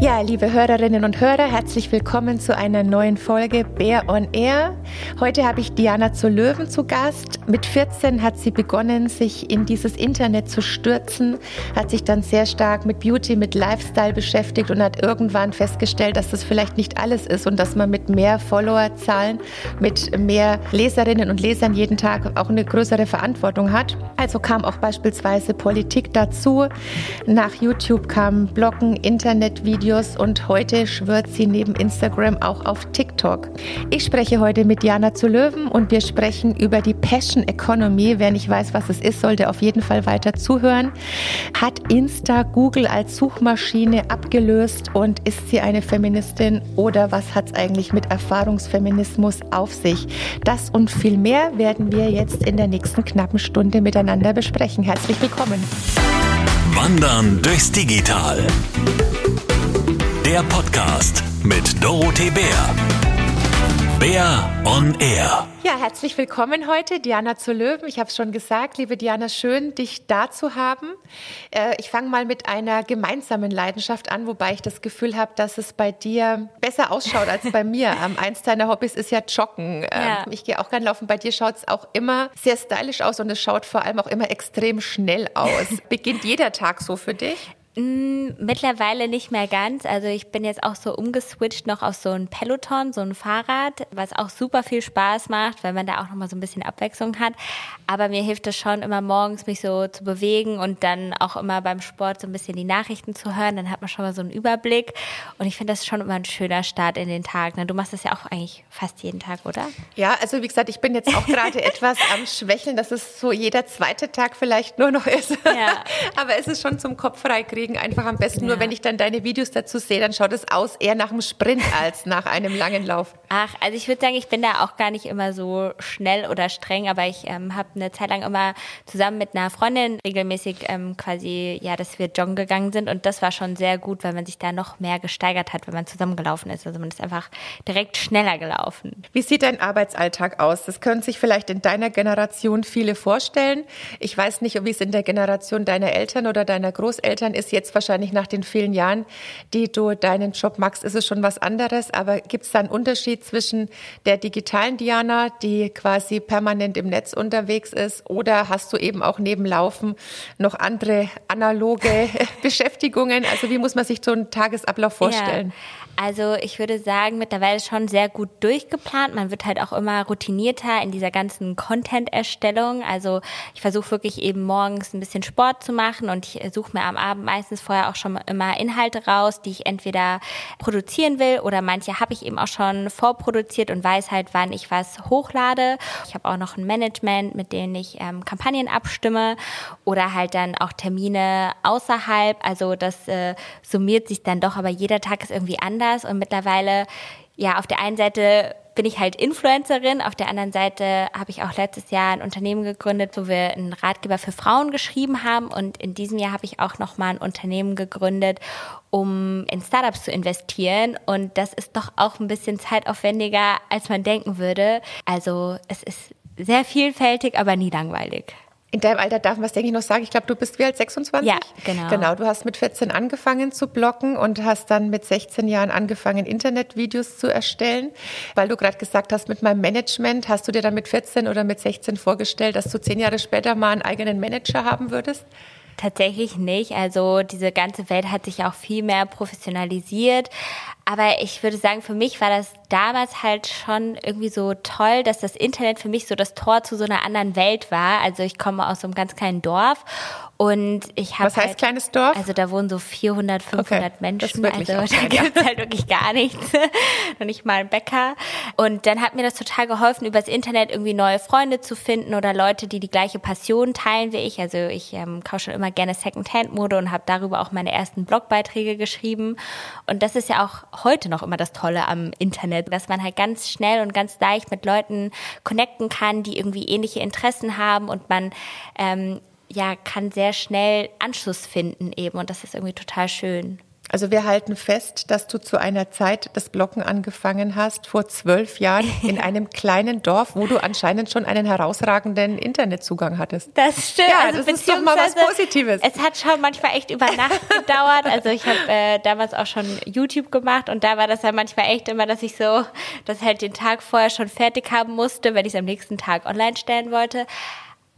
Ja, liebe Hörerinnen und Hörer, herzlich willkommen zu einer neuen Folge Bär on Air. Heute habe ich Diana zu Löwen zu Gast. Mit 14 hat sie begonnen, sich in dieses Internet zu stürzen, hat sich dann sehr stark mit Beauty, mit Lifestyle beschäftigt und hat irgendwann festgestellt, dass das vielleicht nicht alles ist und dass man mit mehr Followerzahlen, mit mehr Leserinnen und Lesern jeden Tag auch eine größere Verantwortung hat. Also kam auch beispielsweise Politik dazu. Nach YouTube kam Bloggen, Internetvideos, Videos und heute schwört sie neben Instagram auch auf TikTok. Ich spreche heute mit Jana zu Löwen und wir sprechen über die Passion Economy. Wer nicht weiß, was es ist, sollte auf jeden Fall weiter zuhören. Hat Insta Google als Suchmaschine abgelöst und ist sie eine Feministin oder was hat es eigentlich mit Erfahrungsfeminismus auf sich? Das und viel mehr werden wir jetzt in der nächsten knappen Stunde miteinander besprechen. Herzlich willkommen. Wandern durchs Digital. Der Podcast mit Dorothee Bär. Bär on Air. Ja, herzlich willkommen heute, Diana zu Löwen. Ich habe es schon gesagt, liebe Diana, schön, dich da zu haben. Äh, ich fange mal mit einer gemeinsamen Leidenschaft an, wobei ich das Gefühl habe, dass es bei dir besser ausschaut als bei mir. Ähm, eins deiner Hobbys ist ja Joggen. Ähm, ja. Ich gehe auch gern laufen. Bei dir schaut es auch immer sehr stylisch aus und es schaut vor allem auch immer extrem schnell aus. Beginnt jeder Tag so für dich? Mm, mittlerweile nicht mehr ganz. Also ich bin jetzt auch so umgeswitcht noch auf so ein Peloton, so ein Fahrrad, was auch super viel Spaß macht, weil man da auch noch mal so ein bisschen Abwechslung hat. Aber mir hilft es schon immer morgens, mich so zu bewegen und dann auch immer beim Sport so ein bisschen die Nachrichten zu hören. Dann hat man schon mal so einen Überblick. Und ich finde das schon immer ein schöner Start in den Tag. Du machst das ja auch eigentlich fast jeden Tag, oder? Ja, also wie gesagt, ich bin jetzt auch gerade etwas am Schwächeln, dass es so jeder zweite Tag vielleicht nur noch ist. Ja. Aber es ist schon zum Kopf freikriegen deswegen einfach am besten ja. nur, wenn ich dann deine Videos dazu sehe, dann schaut es aus eher nach einem Sprint als nach einem langen Lauf. Ach, also ich würde sagen, ich bin da auch gar nicht immer so schnell oder streng, aber ich ähm, habe eine Zeit lang immer zusammen mit einer Freundin regelmäßig ähm, quasi, ja, dass wir joggen gegangen sind und das war schon sehr gut, weil man sich da noch mehr gesteigert hat, wenn man zusammengelaufen ist. Also man ist einfach direkt schneller gelaufen. Wie sieht dein Arbeitsalltag aus? Das können sich vielleicht in deiner Generation viele vorstellen. Ich weiß nicht, wie es in der Generation deiner Eltern oder deiner Großeltern ist jetzt wahrscheinlich nach den vielen Jahren, die du deinen Job machst, ist es schon was anderes. Aber gibt es da einen Unterschied zwischen der digitalen Diana, die quasi permanent im Netz unterwegs ist, oder hast du eben auch neben Laufen noch andere analoge Beschäftigungen? Also wie muss man sich so einen Tagesablauf vorstellen? Ja. Also ich würde sagen, mittlerweile schon sehr gut durchgeplant. Man wird halt auch immer routinierter in dieser ganzen Content-Erstellung. Also ich versuche wirklich eben morgens ein bisschen Sport zu machen und ich suche mir am Abend meistens vorher auch schon immer Inhalte raus, die ich entweder produzieren will oder manche habe ich eben auch schon vorproduziert und weiß halt, wann ich was hochlade. Ich habe auch noch ein Management, mit dem ich ähm, Kampagnen abstimme oder halt dann auch Termine außerhalb. Also das äh, summiert sich dann doch, aber jeder Tag ist irgendwie anders und mittlerweile, ja, auf der einen Seite bin ich halt Influencerin, auf der anderen Seite habe ich auch letztes Jahr ein Unternehmen gegründet, wo wir einen Ratgeber für Frauen geschrieben haben und in diesem Jahr habe ich auch nochmal ein Unternehmen gegründet, um in Startups zu investieren und das ist doch auch ein bisschen zeitaufwendiger, als man denken würde. Also es ist sehr vielfältig, aber nie langweilig. In deinem Alter darf man es, denke ich, noch sagen. Ich glaube, du bist wie alt? 26? Ja, genau. Genau, du hast mit 14 angefangen zu bloggen und hast dann mit 16 Jahren angefangen, Internetvideos zu erstellen. Weil du gerade gesagt hast, mit meinem Management, hast du dir dann mit 14 oder mit 16 vorgestellt, dass du zehn Jahre später mal einen eigenen Manager haben würdest? Tatsächlich nicht. Also diese ganze Welt hat sich auch viel mehr professionalisiert. Aber ich würde sagen, für mich war das damals halt schon irgendwie so toll, dass das Internet für mich so das Tor zu so einer anderen Welt war. Also ich komme aus so einem ganz kleinen Dorf und ich habe. Was heißt halt, kleines Dorf? Also da wohnen so 400, 500 okay. Menschen. also da gibt es halt wirklich gar nichts. Noch nicht mal ein Bäcker. Und dann hat mir das total geholfen, übers Internet irgendwie neue Freunde zu finden oder Leute, die die gleiche Passion teilen wie ich. Also ich ähm, kaufe schon immer gerne Secondhand-Mode und habe darüber auch meine ersten Blogbeiträge geschrieben. Und das ist ja auch heute noch immer das Tolle am Internet, dass man halt ganz schnell und ganz leicht mit Leuten connecten kann, die irgendwie ähnliche Interessen haben und man ähm, ja kann sehr schnell Anschluss finden eben und das ist irgendwie total schön. Also wir halten fest, dass du zu einer Zeit das Blocken angefangen hast, vor zwölf Jahren in einem kleinen Dorf, wo du anscheinend schon einen herausragenden Internetzugang hattest. Das stimmt. Ja, also das ist doch mal was Positives. Es hat schon manchmal echt über Nacht gedauert. Also ich habe äh, damals auch schon YouTube gemacht und da war das ja manchmal echt immer, dass ich so, das halt den Tag vorher schon fertig haben musste, wenn ich es am nächsten Tag online stellen wollte.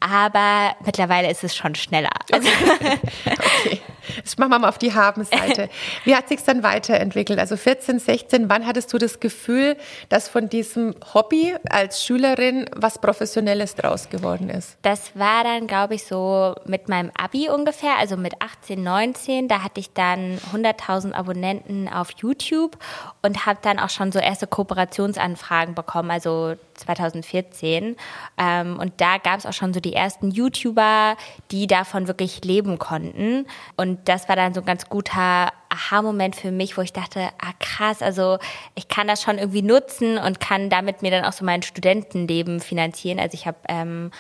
Aber mittlerweile ist es schon schneller. Also okay. okay. Das machen wir mal auf die Haben-Seite. Wie hat sich dann weiterentwickelt? Also 14, 16, wann hattest du das Gefühl, dass von diesem Hobby als Schülerin was Professionelles draus geworden ist? Das war dann, glaube ich, so mit meinem Abi ungefähr, also mit 18, 19. Da hatte ich dann 100.000 Abonnenten auf YouTube und habe dann auch schon so erste Kooperationsanfragen bekommen, also 2014. Ähm, und da gab es auch schon so die ersten YouTuber, die davon wirklich leben konnten. Und das war dann so ein ganz guter Aha-Moment für mich, wo ich dachte, ah krass, also ich kann das schon irgendwie nutzen und kann damit mir dann auch so mein Studentenleben finanzieren. Also ich habe ähm,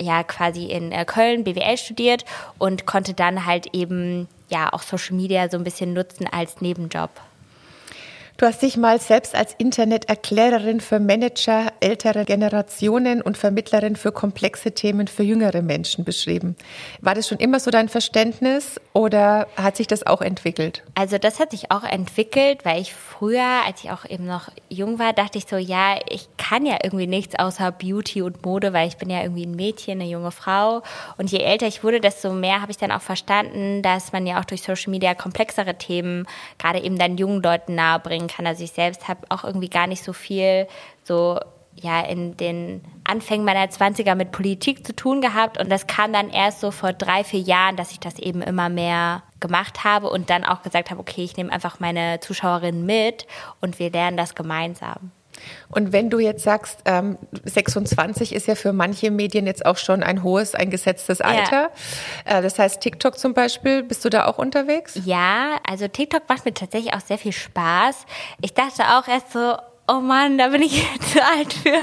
ja quasi in äh, Köln BWL studiert und konnte dann halt eben ja auch Social Media so ein bisschen nutzen als Nebenjob. Du hast dich mal selbst als Interneterklärerin für Manager älterer Generationen und Vermittlerin für komplexe Themen für jüngere Menschen beschrieben. War das schon immer so dein Verständnis oder hat sich das auch entwickelt? Also das hat sich auch entwickelt, weil ich früher, als ich auch eben noch jung war, dachte ich so, ja, ich kann ja irgendwie nichts außer Beauty und Mode, weil ich bin ja irgendwie ein Mädchen, eine junge Frau. Und je älter ich wurde, desto mehr habe ich dann auch verstanden, dass man ja auch durch Social Media komplexere Themen gerade eben dann jungen Leuten nahebringen kann. Also ich selbst habe auch irgendwie gar nicht so viel so ja in den Anfängen meiner 20er mit Politik zu tun gehabt und das kam dann erst so vor drei, vier Jahren, dass ich das eben immer mehr gemacht habe und dann auch gesagt habe, okay, ich nehme einfach meine Zuschauerinnen mit und wir lernen das gemeinsam. Und wenn du jetzt sagst, ähm, 26 ist ja für manche Medien jetzt auch schon ein hohes, ein gesetztes Alter. Ja. Äh, das heißt, TikTok zum Beispiel, bist du da auch unterwegs? Ja, also TikTok macht mir tatsächlich auch sehr viel Spaß. Ich dachte auch erst so, oh Mann, da bin ich zu alt für.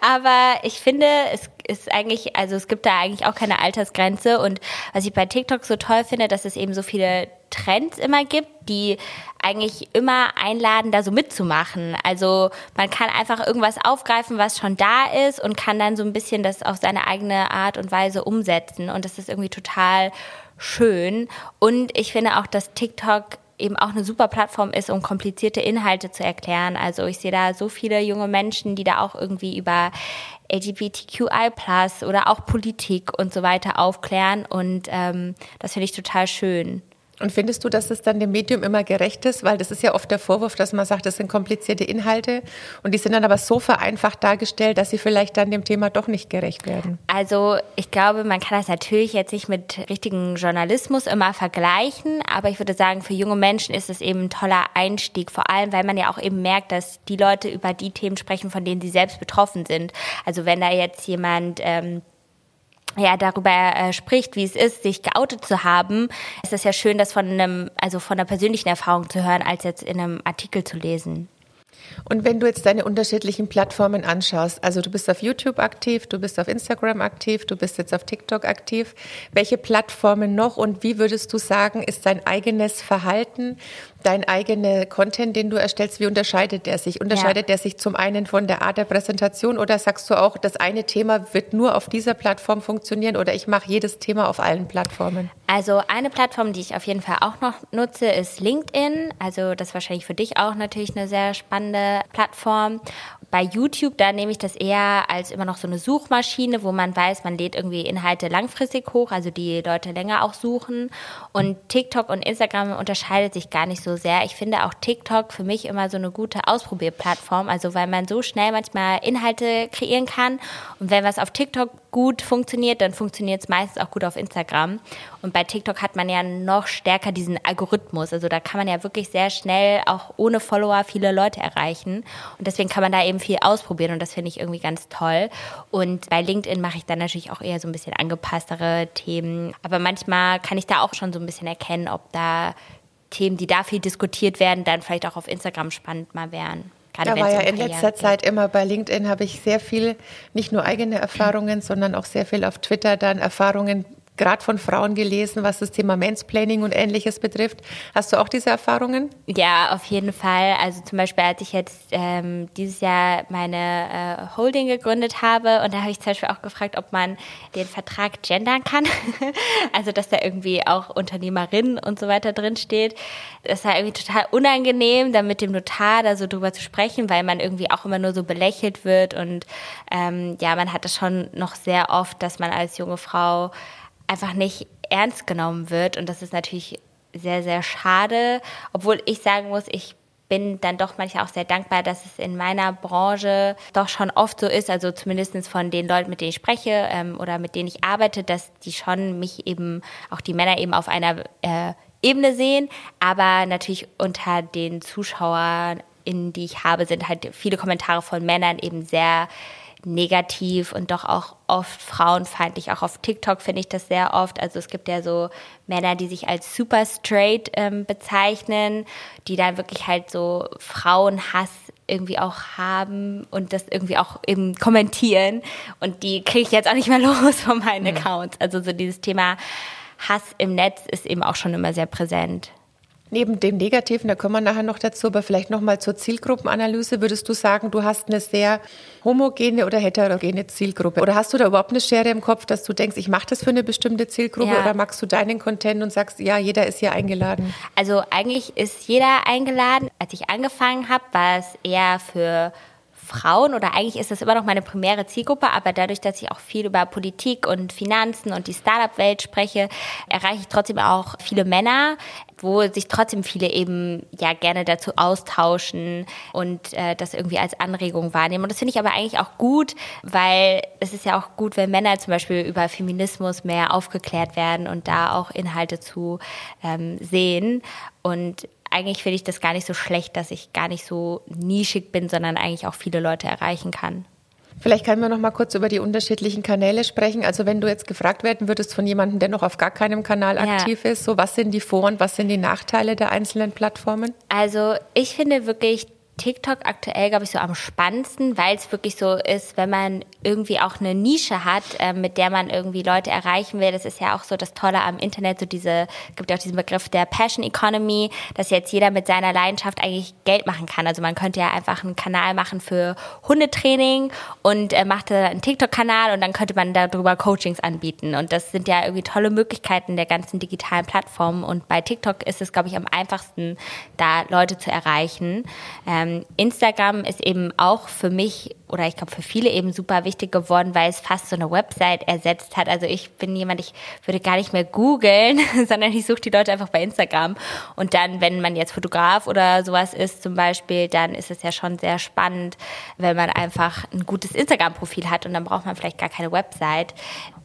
Aber ich finde, es ist eigentlich, also es gibt da eigentlich auch keine Altersgrenze. Und was ich bei TikTok so toll finde, dass es eben so viele Trends immer gibt, die eigentlich immer einladen, da so mitzumachen. Also man kann einfach irgendwas aufgreifen, was schon da ist und kann dann so ein bisschen das auf seine eigene Art und Weise umsetzen. Und das ist irgendwie total schön. Und ich finde auch, dass TikTok eben auch eine super Plattform ist, um komplizierte Inhalte zu erklären. Also ich sehe da so viele junge Menschen, die da auch irgendwie über LGBTQI oder auch Politik und so weiter aufklären und ähm, das finde ich total schön. Und findest du, dass es dann dem Medium immer gerecht ist? Weil das ist ja oft der Vorwurf, dass man sagt, das sind komplizierte Inhalte und die sind dann aber so vereinfacht dargestellt, dass sie vielleicht dann dem Thema doch nicht gerecht werden. Also ich glaube, man kann das natürlich jetzt nicht mit richtigen Journalismus immer vergleichen, aber ich würde sagen, für junge Menschen ist es eben ein toller Einstieg, vor allem weil man ja auch eben merkt, dass die Leute über die Themen sprechen, von denen sie selbst betroffen sind. Also wenn da jetzt jemand ähm, ja darüber äh, spricht, wie es ist, sich geoutet zu haben, ist es ja schön, das von einem, also von einer persönlichen Erfahrung zu hören, als jetzt in einem Artikel zu lesen. Und wenn du jetzt deine unterschiedlichen Plattformen anschaust, also du bist auf YouTube aktiv, du bist auf Instagram aktiv, du bist jetzt auf TikTok aktiv, welche Plattformen noch und wie würdest du sagen, ist dein eigenes Verhalten, dein eigener Content, den du erstellst, wie unterscheidet der sich? Unterscheidet ja. der sich zum einen von der Art der Präsentation oder sagst du auch, das eine Thema wird nur auf dieser Plattform funktionieren oder ich mache jedes Thema auf allen Plattformen? Also eine Plattform, die ich auf jeden Fall auch noch nutze, ist LinkedIn. Also das ist wahrscheinlich für dich auch natürlich eine sehr spannende Plattform. Bei YouTube, da nehme ich das eher als immer noch so eine Suchmaschine, wo man weiß, man lädt irgendwie Inhalte langfristig hoch, also die Leute länger auch suchen. Und TikTok und Instagram unterscheidet sich gar nicht so sehr. Ich finde auch TikTok für mich immer so eine gute Ausprobierplattform, also weil man so schnell manchmal Inhalte kreieren kann. Und wenn was auf TikTok gut funktioniert, dann funktioniert es meistens auch gut auf Instagram. Und bei TikTok hat man ja noch stärker diesen Algorithmus. Also da kann man ja wirklich sehr schnell auch ohne Follower viele Leute erreichen. Und deswegen kann man da eben viel ausprobieren und das finde ich irgendwie ganz toll. Und bei LinkedIn mache ich dann natürlich auch eher so ein bisschen angepasstere Themen. Aber manchmal kann ich da auch schon so ein bisschen erkennen, ob da Themen, die da viel diskutiert werden, dann vielleicht auch auf Instagram spannend mal wären. Gerade da war ja in letzter Zeit immer bei LinkedIn habe ich sehr viel, nicht nur eigene Erfahrungen, sondern auch sehr viel auf Twitter dann Erfahrungen gerade von Frauen gelesen, was das Thema Mansplaining und ähnliches betrifft. Hast du auch diese Erfahrungen? Ja, auf jeden Fall. Also zum Beispiel, als ich jetzt ähm, dieses Jahr meine äh, Holding gegründet habe und da habe ich zum Beispiel auch gefragt, ob man den Vertrag gendern kann. also dass da irgendwie auch Unternehmerin und so weiter drin steht. Das war irgendwie total unangenehm, da mit dem Notar da so drüber zu sprechen, weil man irgendwie auch immer nur so belächelt wird und ähm, ja, man hat das schon noch sehr oft, dass man als junge Frau einfach nicht ernst genommen wird. Und das ist natürlich sehr, sehr schade. Obwohl ich sagen muss, ich bin dann doch manchmal auch sehr dankbar, dass es in meiner Branche doch schon oft so ist, also zumindest von den Leuten, mit denen ich spreche ähm, oder mit denen ich arbeite, dass die schon mich eben, auch die Männer eben auf einer äh, Ebene sehen, aber natürlich unter den Zuschauern, in die ich habe, sind halt viele Kommentare von Männern eben sehr negativ und doch auch oft frauenfeindlich. Auch auf TikTok finde ich das sehr oft. Also es gibt ja so Männer, die sich als super straight ähm, bezeichnen, die dann wirklich halt so Frauenhass irgendwie auch haben und das irgendwie auch eben kommentieren. Und die kriege ich jetzt auch nicht mehr los von meinen mhm. Accounts. Also so dieses Thema Hass im Netz ist eben auch schon immer sehr präsent. Neben dem Negativen, da kommen wir nachher noch dazu, aber vielleicht nochmal zur Zielgruppenanalyse. Würdest du sagen, du hast eine sehr homogene oder heterogene Zielgruppe? Oder hast du da überhaupt eine Schere im Kopf, dass du denkst, ich mache das für eine bestimmte Zielgruppe? Ja. Oder magst du deinen Content und sagst, ja, jeder ist hier eingeladen? Also eigentlich ist jeder eingeladen. Als ich angefangen habe, war es eher für Frauen oder eigentlich ist das immer noch meine primäre Zielgruppe, aber dadurch, dass ich auch viel über Politik und Finanzen und die Startup-Welt spreche, erreiche ich trotzdem auch viele Männer, wo sich trotzdem viele eben ja gerne dazu austauschen und äh, das irgendwie als Anregung wahrnehmen. Und das finde ich aber eigentlich auch gut, weil es ist ja auch gut, wenn Männer zum Beispiel über Feminismus mehr aufgeklärt werden und da auch Inhalte zu ähm, sehen. Und eigentlich finde ich das gar nicht so schlecht, dass ich gar nicht so nischig bin, sondern eigentlich auch viele Leute erreichen kann. Vielleicht können wir noch mal kurz über die unterschiedlichen Kanäle sprechen. Also wenn du jetzt gefragt werden würdest von jemandem, der noch auf gar keinem Kanal ja. aktiv ist, so was sind die Vor- und was sind die Nachteile der einzelnen Plattformen? Also ich finde wirklich TikTok aktuell, glaube ich, so am spannendsten, weil es wirklich so ist, wenn man irgendwie auch eine Nische hat, äh, mit der man irgendwie Leute erreichen will. Das ist ja auch so das Tolle am Internet, so diese, gibt ja auch diesen Begriff der Passion Economy, dass jetzt jeder mit seiner Leidenschaft eigentlich Geld machen kann. Also man könnte ja einfach einen Kanal machen für Hundetraining und äh, macht einen TikTok-Kanal und dann könnte man darüber Coachings anbieten. Und das sind ja irgendwie tolle Möglichkeiten der ganzen digitalen Plattformen. Und bei TikTok ist es, glaube ich, am einfachsten, da Leute zu erreichen. Ähm, ähm, Instagram ist eben auch für mich oder ich glaube für viele eben super wichtig geworden, weil es fast so eine Website ersetzt hat. Also ich bin jemand, ich würde gar nicht mehr googeln, sondern ich suche die Leute einfach bei Instagram. Und dann, wenn man jetzt Fotograf oder sowas ist zum Beispiel, dann ist es ja schon sehr spannend, wenn man einfach ein gutes Instagram-Profil hat und dann braucht man vielleicht gar keine Website.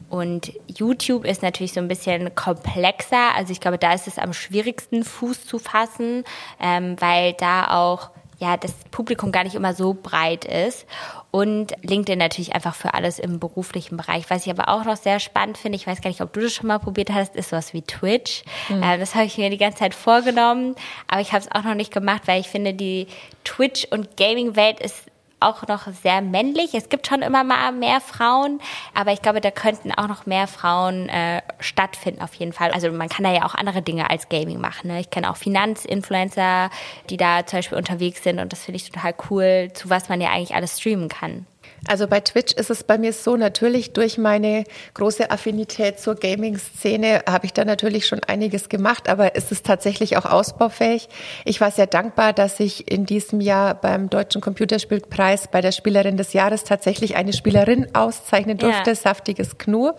Und YouTube ist natürlich so ein bisschen komplexer. Also ich glaube, da ist es am schwierigsten, Fuß zu fassen, ähm, weil da auch ja, das Publikum gar nicht immer so breit ist. Und LinkedIn natürlich einfach für alles im beruflichen Bereich. Was ich aber auch noch sehr spannend finde, ich weiß gar nicht, ob du das schon mal probiert hast, ist sowas wie Twitch. Mhm. Äh, das habe ich mir die ganze Zeit vorgenommen, aber ich habe es auch noch nicht gemacht, weil ich finde, die Twitch- und Gaming-Welt ist auch noch sehr männlich. Es gibt schon immer mal mehr Frauen, aber ich glaube, da könnten auch noch mehr Frauen äh, stattfinden auf jeden Fall. Also man kann da ja auch andere Dinge als Gaming machen. Ne? Ich kenne auch Finanzinfluencer, die da zum Beispiel unterwegs sind und das finde ich total cool, zu was man ja eigentlich alles streamen kann. Also bei Twitch ist es bei mir so, natürlich durch meine große Affinität zur Gaming-Szene habe ich da natürlich schon einiges gemacht, aber es ist tatsächlich auch ausbaufähig. Ich war sehr dankbar, dass ich in diesem Jahr beim Deutschen Computerspielpreis bei der Spielerin des Jahres tatsächlich eine Spielerin auszeichnen durfte, ja. Saftiges Knur,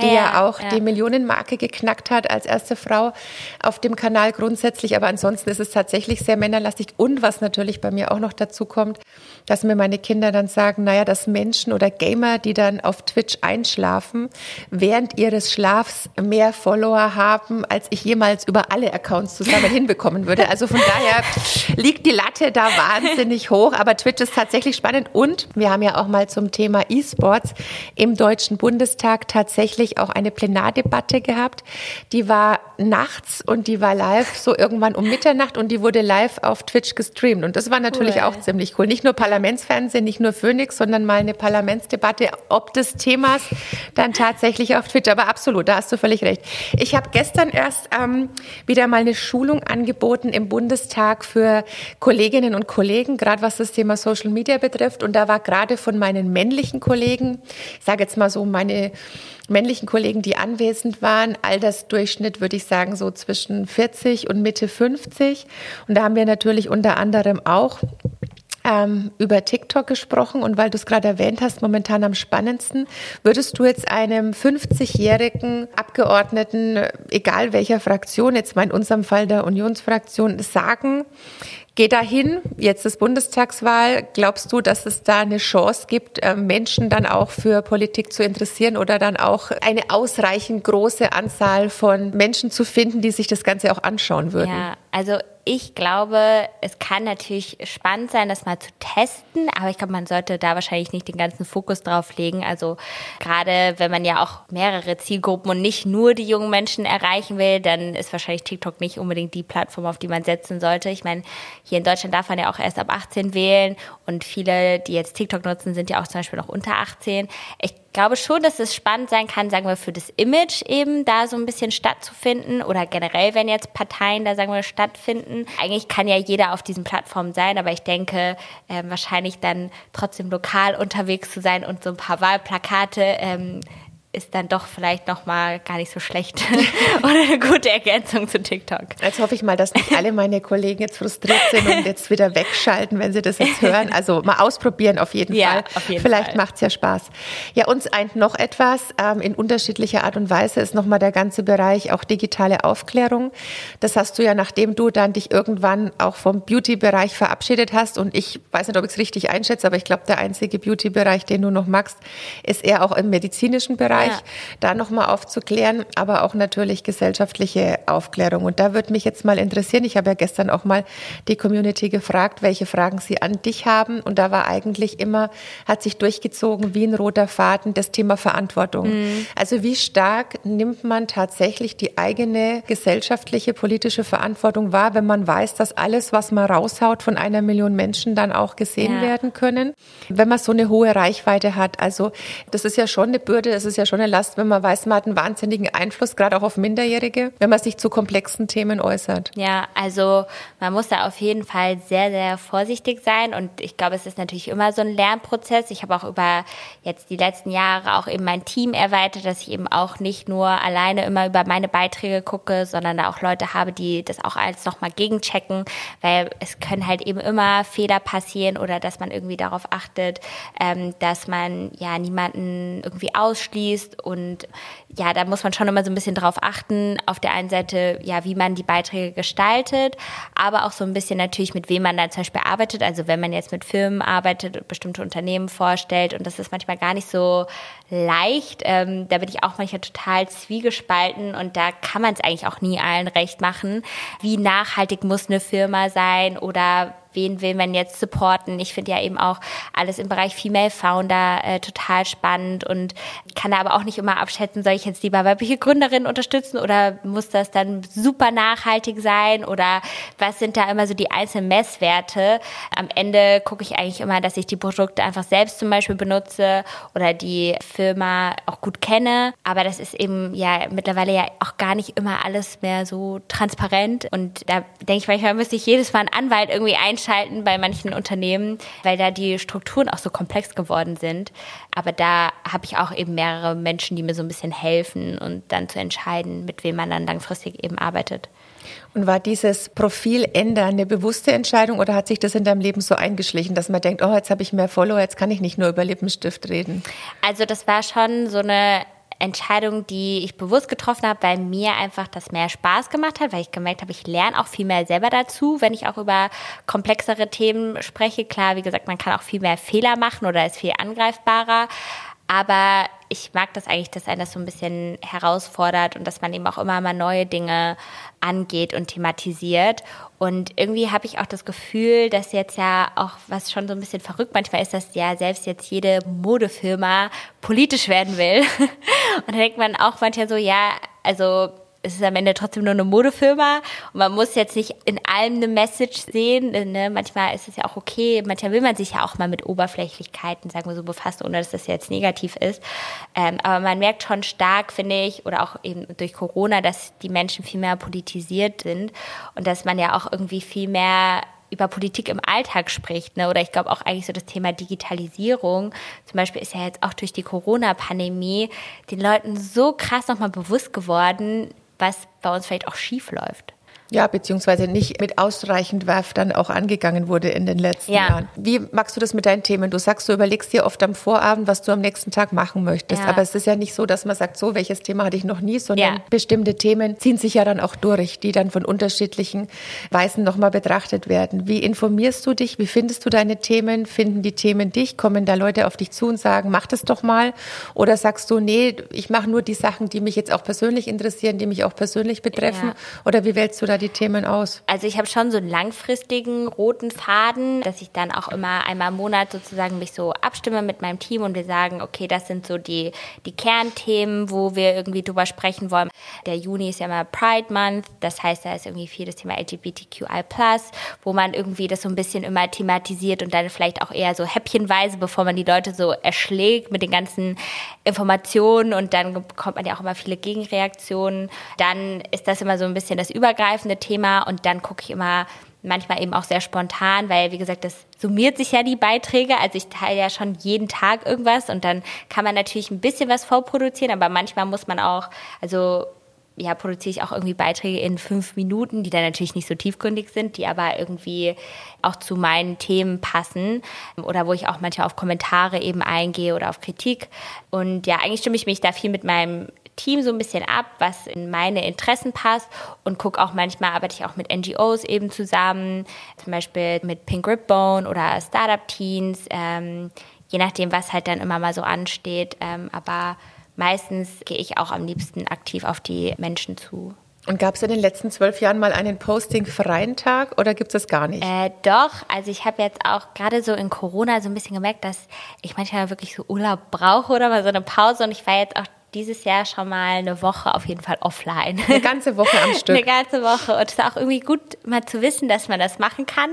die ja, ja auch ja. die Millionenmarke geknackt hat als erste Frau auf dem Kanal grundsätzlich. Aber ansonsten ist es tatsächlich sehr männerlastig. Und was natürlich bei mir auch noch dazu kommt, dass mir meine Kinder dann sagen, naja, das dass Menschen oder Gamer, die dann auf Twitch einschlafen, während ihres Schlafs mehr Follower haben, als ich jemals über alle Accounts zusammen hinbekommen würde. Also von daher liegt die Latte da wahnsinnig hoch. Aber Twitch ist tatsächlich spannend. Und wir haben ja auch mal zum Thema E-Sports im Deutschen Bundestag tatsächlich auch eine Plenardebatte gehabt. Die war nachts und die war live so irgendwann um Mitternacht und die wurde live auf Twitch gestreamt. Und das war natürlich cool. auch ziemlich cool. Nicht nur Parlamentsfernsehen, nicht nur Phoenix, sondern mal eine Parlamentsdebatte, ob des Themas dann tatsächlich auf Twitter. Aber absolut, da hast du völlig recht. Ich habe gestern erst ähm, wieder mal eine Schulung angeboten im Bundestag für Kolleginnen und Kollegen, gerade was das Thema Social Media betrifft. Und da war gerade von meinen männlichen Kollegen, ich sage jetzt mal so meine männlichen Kollegen, die anwesend waren, Altersdurchschnitt würde ich sagen so zwischen 40 und Mitte 50. Und da haben wir natürlich unter anderem auch ähm, über TikTok gesprochen und weil du es gerade erwähnt hast, momentan am spannendsten, würdest du jetzt einem 50-jährigen Abgeordneten, egal welcher Fraktion, jetzt mal in unserem Fall der Unionsfraktion, sagen, Geh dahin, jetzt ist Bundestagswahl. Glaubst du, dass es da eine Chance gibt, äh, Menschen dann auch für Politik zu interessieren oder dann auch eine ausreichend große Anzahl von Menschen zu finden, die sich das Ganze auch anschauen würden? Ja, also ich glaube, es kann natürlich spannend sein, das mal zu testen, aber ich glaube, man sollte da wahrscheinlich nicht den ganzen Fokus drauf legen. Also gerade wenn man ja auch mehrere Zielgruppen und nicht nur die jungen Menschen erreichen will, dann ist wahrscheinlich TikTok nicht unbedingt die Plattform, auf die man setzen sollte. Ich meine, hier in Deutschland darf man ja auch erst ab 18 wählen und viele, die jetzt TikTok nutzen, sind ja auch zum Beispiel noch unter 18. Ich glaube schon, dass es spannend sein kann, sagen wir, für das Image eben da so ein bisschen stattzufinden oder generell, wenn jetzt Parteien da, sagen wir, stattfinden. Eigentlich kann ja jeder auf diesen Plattformen sein, aber ich denke, äh, wahrscheinlich dann trotzdem lokal unterwegs zu sein und so ein paar Wahlplakate ähm, ist dann doch vielleicht noch mal gar nicht so schlecht oder eine gute Ergänzung zu TikTok. Jetzt hoffe ich mal, dass nicht alle meine Kollegen jetzt frustriert sind und jetzt wieder wegschalten, wenn sie das jetzt hören. Also mal ausprobieren auf jeden ja, Fall. Auf jeden vielleicht macht es ja Spaß. Ja, uns eint noch etwas ähm, in unterschiedlicher Art und Weise ist noch mal der ganze Bereich auch digitale Aufklärung. Das hast du ja, nachdem du dann dich irgendwann auch vom Beauty-Bereich verabschiedet hast und ich weiß nicht, ob ich es richtig einschätze, aber ich glaube, der einzige Beauty-Bereich, den du noch magst, ist eher auch im medizinischen Bereich. Bereich, ja. da nochmal aufzuklären, aber auch natürlich gesellschaftliche Aufklärung. Und da würde mich jetzt mal interessieren, ich habe ja gestern auch mal die Community gefragt, welche Fragen sie an dich haben. Und da war eigentlich immer, hat sich durchgezogen wie ein roter Faden das Thema Verantwortung. Mhm. Also wie stark nimmt man tatsächlich die eigene gesellschaftliche, politische Verantwortung wahr, wenn man weiß, dass alles, was man raushaut, von einer Million Menschen dann auch gesehen ja. werden können. Wenn man so eine hohe Reichweite hat. Also das ist ja schon eine Bürde, das ist ja schon eine Last, wenn man weiß, man hat einen wahnsinnigen Einfluss, gerade auch auf Minderjährige, wenn man sich zu komplexen Themen äußert. Ja, also man muss da auf jeden Fall sehr, sehr vorsichtig sein und ich glaube, es ist natürlich immer so ein Lernprozess. Ich habe auch über jetzt die letzten Jahre auch eben mein Team erweitert, dass ich eben auch nicht nur alleine immer über meine Beiträge gucke, sondern da auch Leute habe, die das auch alles nochmal gegenchecken, weil es können halt eben immer Fehler passieren oder dass man irgendwie darauf achtet, ähm, dass man ja niemanden irgendwie ausschließt liest und ja, da muss man schon immer so ein bisschen drauf achten. Auf der einen Seite, ja, wie man die Beiträge gestaltet, aber auch so ein bisschen natürlich, mit wem man dann zum Beispiel arbeitet. Also wenn man jetzt mit Firmen arbeitet, bestimmte Unternehmen vorstellt und das ist manchmal gar nicht so leicht. Ähm, da bin ich auch manchmal total zwiegespalten und da kann man es eigentlich auch nie allen recht machen. Wie nachhaltig muss eine Firma sein oder wen will man jetzt supporten. Ich finde ja eben auch alles im Bereich Female Founder äh, total spannend und kann da aber auch nicht immer abschätzen, soll ich jetzt lieber weibliche Gründerinnen unterstützen oder muss das dann super nachhaltig sein oder was sind da immer so die einzelnen Messwerte? Am Ende gucke ich eigentlich immer, dass ich die Produkte einfach selbst zum Beispiel benutze oder die Firma auch gut kenne. Aber das ist eben ja mittlerweile ja auch gar nicht immer alles mehr so transparent und da denke ich manchmal müsste ich jedes Mal einen Anwalt irgendwie einstellen einschalten bei manchen Unternehmen, weil da die Strukturen auch so komplex geworden sind. Aber da habe ich auch eben mehrere Menschen, die mir so ein bisschen helfen und dann zu entscheiden, mit wem man dann langfristig eben arbeitet. Und war dieses Profil ändern eine bewusste Entscheidung oder hat sich das in deinem Leben so eingeschlichen, dass man denkt, oh, jetzt habe ich mehr Follower, jetzt kann ich nicht nur über Lippenstift reden? Also das war schon so eine Entscheidung, die ich bewusst getroffen habe, weil mir einfach das mehr Spaß gemacht hat, weil ich gemerkt habe, ich lerne auch viel mehr selber dazu, wenn ich auch über komplexere Themen spreche. Klar, wie gesagt, man kann auch viel mehr Fehler machen oder ist viel angreifbarer. Aber ich mag das eigentlich, dass einen das so ein bisschen herausfordert und dass man eben auch immer mal neue Dinge angeht und thematisiert. Und irgendwie habe ich auch das Gefühl, dass jetzt ja auch, was schon so ein bisschen verrückt manchmal ist, dass ja selbst jetzt jede Modefirma politisch werden will. Und da denkt man auch manchmal so, ja, also es ist am Ende trotzdem nur eine Modefirma und man muss jetzt nicht in allem eine Message sehen. Ne? Manchmal ist es ja auch okay, manchmal will man sich ja auch mal mit Oberflächlichkeiten, sagen wir so, befassen, ohne dass das jetzt negativ ist. Ähm, aber man merkt schon stark, finde ich, oder auch eben durch Corona, dass die Menschen viel mehr politisiert sind und dass man ja auch irgendwie viel mehr über Politik im Alltag spricht. Ne? Oder ich glaube auch eigentlich so das Thema Digitalisierung. Zum Beispiel ist ja jetzt auch durch die Corona-Pandemie den Leuten so krass nochmal bewusst geworden, was bei uns vielleicht auch schief läuft. Ja, beziehungsweise nicht mit ausreichend Werf dann auch angegangen wurde in den letzten ja. Jahren. Wie magst du das mit deinen Themen? Du sagst, du überlegst dir oft am Vorabend, was du am nächsten Tag machen möchtest. Ja. Aber es ist ja nicht so, dass man sagt, so, welches Thema hatte ich noch nie, sondern ja. bestimmte Themen ziehen sich ja dann auch durch, die dann von unterschiedlichen Weisen nochmal betrachtet werden. Wie informierst du dich? Wie findest du deine Themen? Finden die Themen dich? Kommen da Leute auf dich zu und sagen, mach das doch mal? Oder sagst du, nee, ich mache nur die Sachen, die mich jetzt auch persönlich interessieren, die mich auch persönlich betreffen? Oder wie wählst du da die Themen aus? Also ich habe schon so einen langfristigen roten Faden, dass ich dann auch immer einmal im Monat sozusagen mich so abstimme mit meinem Team und wir sagen, okay, das sind so die, die Kernthemen, wo wir irgendwie drüber sprechen wollen. Der Juni ist ja immer Pride Month, das heißt, da ist irgendwie viel das Thema LGBTQI+, wo man irgendwie das so ein bisschen immer thematisiert und dann vielleicht auch eher so häppchenweise, bevor man die Leute so erschlägt mit den ganzen Informationen und dann bekommt man ja auch immer viele Gegenreaktionen. Dann ist das immer so ein bisschen das übergreifende übergreifende Thema und dann gucke ich immer manchmal eben auch sehr spontan, weil wie gesagt, das summiert sich ja die Beiträge. Also ich teile ja schon jeden Tag irgendwas und dann kann man natürlich ein bisschen was vorproduzieren, aber manchmal muss man auch, also ja, produziere ich auch irgendwie Beiträge in fünf Minuten, die dann natürlich nicht so tiefgründig sind, die aber irgendwie auch zu meinen Themen passen oder wo ich auch manchmal auf Kommentare eben eingehe oder auf Kritik. Und ja, eigentlich stimme ich mich da viel mit meinem Team so ein bisschen ab, was in meine Interessen passt und gucke auch manchmal, arbeite ich auch mit NGOs eben zusammen, zum Beispiel mit Pink Ribbone oder Startup Teens, ähm, je nachdem, was halt dann immer mal so ansteht. Ähm, aber meistens gehe ich auch am liebsten aktiv auf die Menschen zu. Und gab es in den letzten zwölf Jahren mal einen Posting-freien Tag oder gibt es das gar nicht? Äh, doch, also ich habe jetzt auch gerade so in Corona so ein bisschen gemerkt, dass ich manchmal wirklich so Urlaub brauche oder mal so eine Pause und ich war jetzt auch dieses Jahr schon mal eine Woche auf jeden Fall offline. Eine ganze Woche am Stück. Eine ganze Woche. Und es ist auch irgendwie gut, mal zu wissen, dass man das machen kann.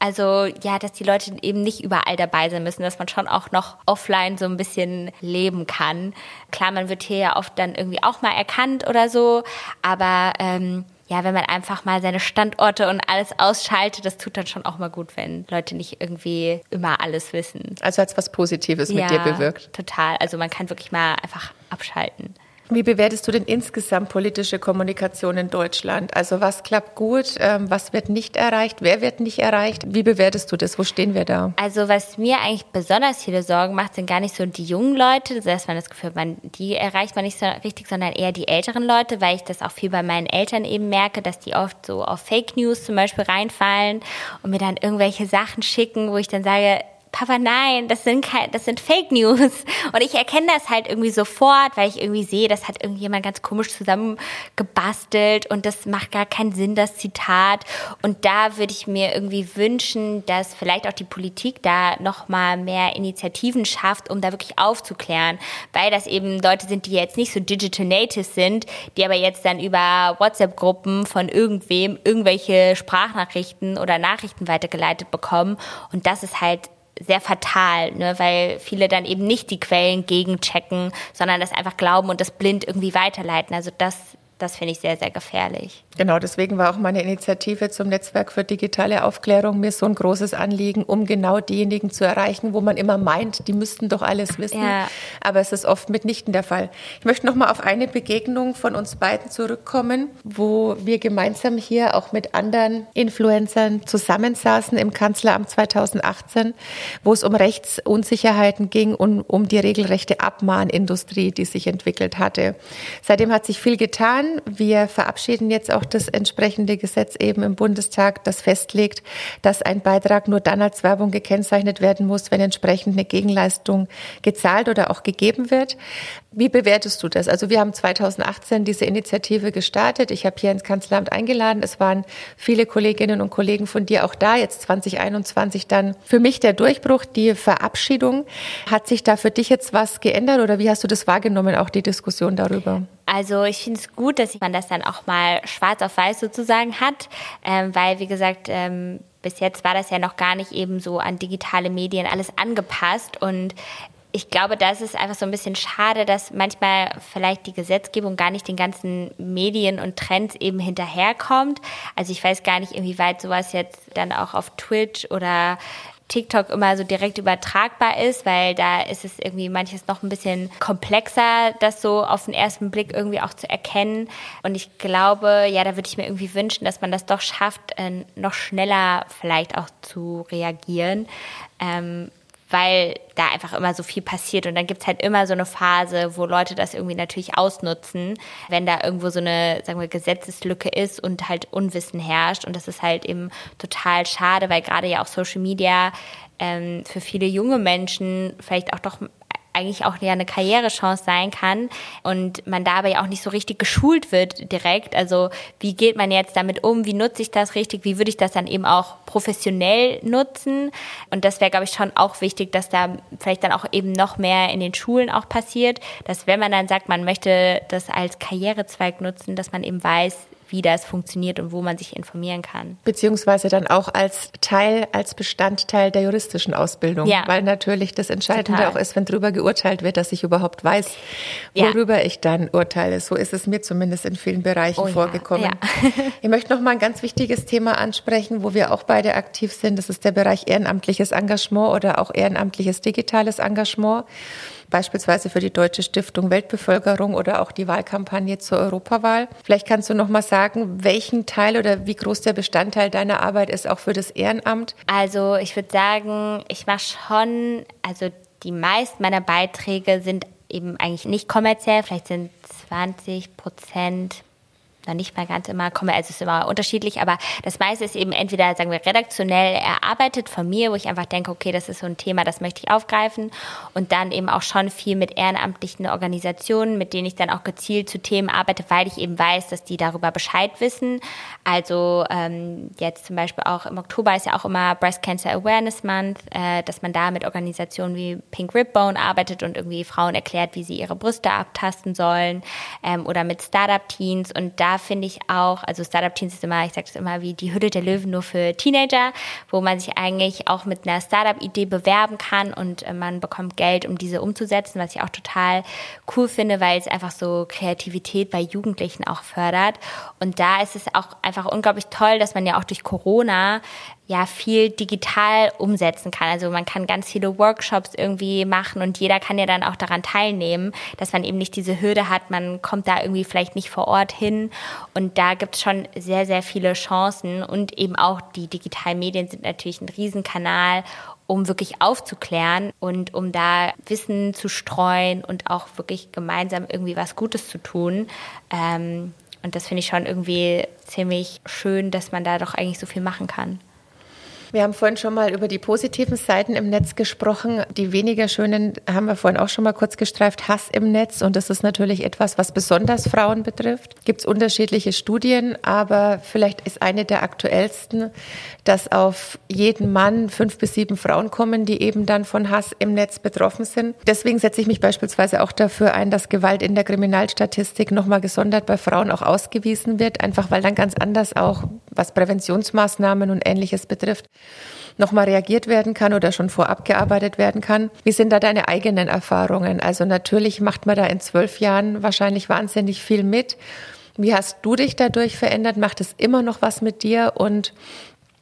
Also ja, dass die Leute eben nicht überall dabei sein müssen, dass man schon auch noch offline so ein bisschen leben kann. Klar, man wird hier ja oft dann irgendwie auch mal erkannt oder so, aber ähm, ja, wenn man einfach mal seine Standorte und alles ausschaltet, das tut dann schon auch mal gut, wenn Leute nicht irgendwie immer alles wissen. Also hat es was Positives ja, mit dir bewirkt. Total. Also man kann wirklich mal einfach abschalten. Wie bewertest du denn insgesamt politische Kommunikation in Deutschland? Also was klappt gut, ähm, was wird nicht erreicht, wer wird nicht erreicht? Wie bewertest du das? Wo stehen wir da? Also was mir eigentlich besonders viele Sorgen macht, sind gar nicht so die jungen Leute, das heißt man das Gefühl, man, die erreicht man nicht so richtig, sondern eher die älteren Leute, weil ich das auch viel bei meinen Eltern eben merke, dass die oft so auf Fake News zum Beispiel reinfallen und mir dann irgendwelche Sachen schicken, wo ich dann sage, Papa, nein, das sind kein, das sind Fake News. Und ich erkenne das halt irgendwie sofort, weil ich irgendwie sehe, das hat irgendjemand ganz komisch zusammengebastelt und das macht gar keinen Sinn, das Zitat. Und da würde ich mir irgendwie wünschen, dass vielleicht auch die Politik da nochmal mehr Initiativen schafft, um da wirklich aufzuklären. Weil das eben Leute sind, die jetzt nicht so Digital Natives sind, die aber jetzt dann über WhatsApp-Gruppen von irgendwem irgendwelche Sprachnachrichten oder Nachrichten weitergeleitet bekommen. Und das ist halt sehr fatal, ne, weil viele dann eben nicht die Quellen gegenchecken, sondern das einfach glauben und das blind irgendwie weiterleiten. Also das, das finde ich sehr, sehr gefährlich. Genau, deswegen war auch meine Initiative zum Netzwerk für digitale Aufklärung mir so ein großes Anliegen, um genau diejenigen zu erreichen, wo man immer meint, die müssten doch alles wissen. Ja. Aber es ist oft mitnichten der Fall. Ich möchte noch mal auf eine Begegnung von uns beiden zurückkommen, wo wir gemeinsam hier auch mit anderen Influencern zusammensaßen im Kanzleramt 2018, wo es um Rechtsunsicherheiten ging und um die regelrechte Abmahnindustrie, die sich entwickelt hatte. Seitdem hat sich viel getan. Wir verabschieden jetzt auch das entsprechende Gesetz eben im Bundestag, das festlegt, dass ein Beitrag nur dann als Werbung gekennzeichnet werden muss, wenn entsprechend eine Gegenleistung gezahlt oder auch gegeben wird. Wie bewertest du das? Also wir haben 2018 diese Initiative gestartet. Ich habe hier ins Kanzleramt eingeladen. Es waren viele Kolleginnen und Kollegen von dir auch da. Jetzt 2021 dann für mich der Durchbruch, die Verabschiedung. Hat sich da für dich jetzt was geändert oder wie hast du das wahrgenommen, auch die Diskussion darüber? Also ich finde es gut, dass man das dann auch mal schwarz auf weiß sozusagen hat, ähm, weil wie gesagt, ähm, bis jetzt war das ja noch gar nicht eben so an digitale Medien alles angepasst und ich glaube, das ist einfach so ein bisschen schade, dass manchmal vielleicht die Gesetzgebung gar nicht den ganzen Medien und Trends eben hinterherkommt. Also ich weiß gar nicht, inwieweit sowas jetzt dann auch auf Twitch oder TikTok immer so direkt übertragbar ist, weil da ist es irgendwie manches noch ein bisschen komplexer, das so auf den ersten Blick irgendwie auch zu erkennen. Und ich glaube, ja, da würde ich mir irgendwie wünschen, dass man das doch schafft, äh, noch schneller vielleicht auch zu reagieren. Ähm, weil da einfach immer so viel passiert. Und dann gibt's halt immer so eine Phase, wo Leute das irgendwie natürlich ausnutzen, wenn da irgendwo so eine, sagen wir, Gesetzeslücke ist und halt Unwissen herrscht. Und das ist halt eben total schade, weil gerade ja auch Social Media ähm, für viele junge Menschen vielleicht auch doch eigentlich auch ja eine Karrierechance sein kann und man dabei auch nicht so richtig geschult wird direkt. Also wie geht man jetzt damit um? Wie nutze ich das richtig? Wie würde ich das dann eben auch professionell nutzen? Und das wäre, glaube ich, schon auch wichtig, dass da vielleicht dann auch eben noch mehr in den Schulen auch passiert, dass wenn man dann sagt, man möchte das als Karrierezweig nutzen, dass man eben weiß, wie das funktioniert und wo man sich informieren kann. Beziehungsweise dann auch als Teil, als Bestandteil der juristischen Ausbildung. Ja. Weil natürlich das Entscheidende Total. auch ist, wenn darüber geurteilt wird, dass ich überhaupt weiß, worüber ja. ich dann urteile. So ist es mir zumindest in vielen Bereichen oh, vorgekommen. Ja. ich möchte noch mal ein ganz wichtiges Thema ansprechen, wo wir auch beide aktiv sind. Das ist der Bereich ehrenamtliches Engagement oder auch ehrenamtliches digitales Engagement beispielsweise für die Deutsche Stiftung Weltbevölkerung oder auch die Wahlkampagne zur Europawahl. Vielleicht kannst du noch mal sagen, welchen Teil oder wie groß der Bestandteil deiner Arbeit ist auch für das Ehrenamt? Also ich würde sagen, ich mache schon, also die meisten meiner Beiträge sind eben eigentlich nicht kommerziell, vielleicht sind 20 Prozent noch nicht mal ganz immer komme, also es ist immer unterschiedlich, aber das meiste ist eben entweder, sagen wir, redaktionell erarbeitet von mir, wo ich einfach denke, okay, das ist so ein Thema, das möchte ich aufgreifen und dann eben auch schon viel mit ehrenamtlichen Organisationen, mit denen ich dann auch gezielt zu Themen arbeite, weil ich eben weiß, dass die darüber Bescheid wissen. Also ähm, jetzt zum Beispiel auch im Oktober ist ja auch immer Breast Cancer Awareness Month, äh, dass man da mit Organisationen wie Pink Ribbone arbeitet und irgendwie Frauen erklärt, wie sie ihre Brüste abtasten sollen ähm, oder mit Startup-Teens und da finde ich auch, also Startup Teens ist immer, ich sage es immer wie die Hülle der Löwen nur für Teenager, wo man sich eigentlich auch mit einer Startup-Idee bewerben kann und äh, man bekommt Geld, um diese umzusetzen, was ich auch total cool finde, weil es einfach so Kreativität bei Jugendlichen auch fördert. Und da ist es auch einfach unglaublich toll, dass man ja auch durch Corona ja viel digital umsetzen kann. Also man kann ganz viele Workshops irgendwie machen und jeder kann ja dann auch daran teilnehmen, dass man eben nicht diese Hürde hat, man kommt da irgendwie vielleicht nicht vor Ort hin. Und da gibt es schon sehr, sehr viele Chancen und eben auch die digitalen Medien sind natürlich ein Riesenkanal, um wirklich aufzuklären und um da Wissen zu streuen und auch wirklich gemeinsam irgendwie was Gutes zu tun. Ähm, und das finde ich schon irgendwie ziemlich schön, dass man da doch eigentlich so viel machen kann. Wir haben vorhin schon mal über die positiven Seiten im Netz gesprochen. Die weniger schönen haben wir vorhin auch schon mal kurz gestreift. Hass im Netz. Und das ist natürlich etwas, was besonders Frauen betrifft. Gibt es unterschiedliche Studien, aber vielleicht ist eine der aktuellsten, dass auf jeden Mann fünf bis sieben Frauen kommen, die eben dann von Hass im Netz betroffen sind. Deswegen setze ich mich beispielsweise auch dafür ein, dass Gewalt in der Kriminalstatistik nochmal gesondert bei Frauen auch ausgewiesen wird. Einfach weil dann ganz anders auch, was Präventionsmaßnahmen und ähnliches betrifft, nochmal reagiert werden kann oder schon vorab gearbeitet werden kann. Wie sind da deine eigenen Erfahrungen? Also natürlich macht man da in zwölf Jahren wahrscheinlich wahnsinnig viel mit. Wie hast du dich dadurch verändert? Macht es immer noch was mit dir? Und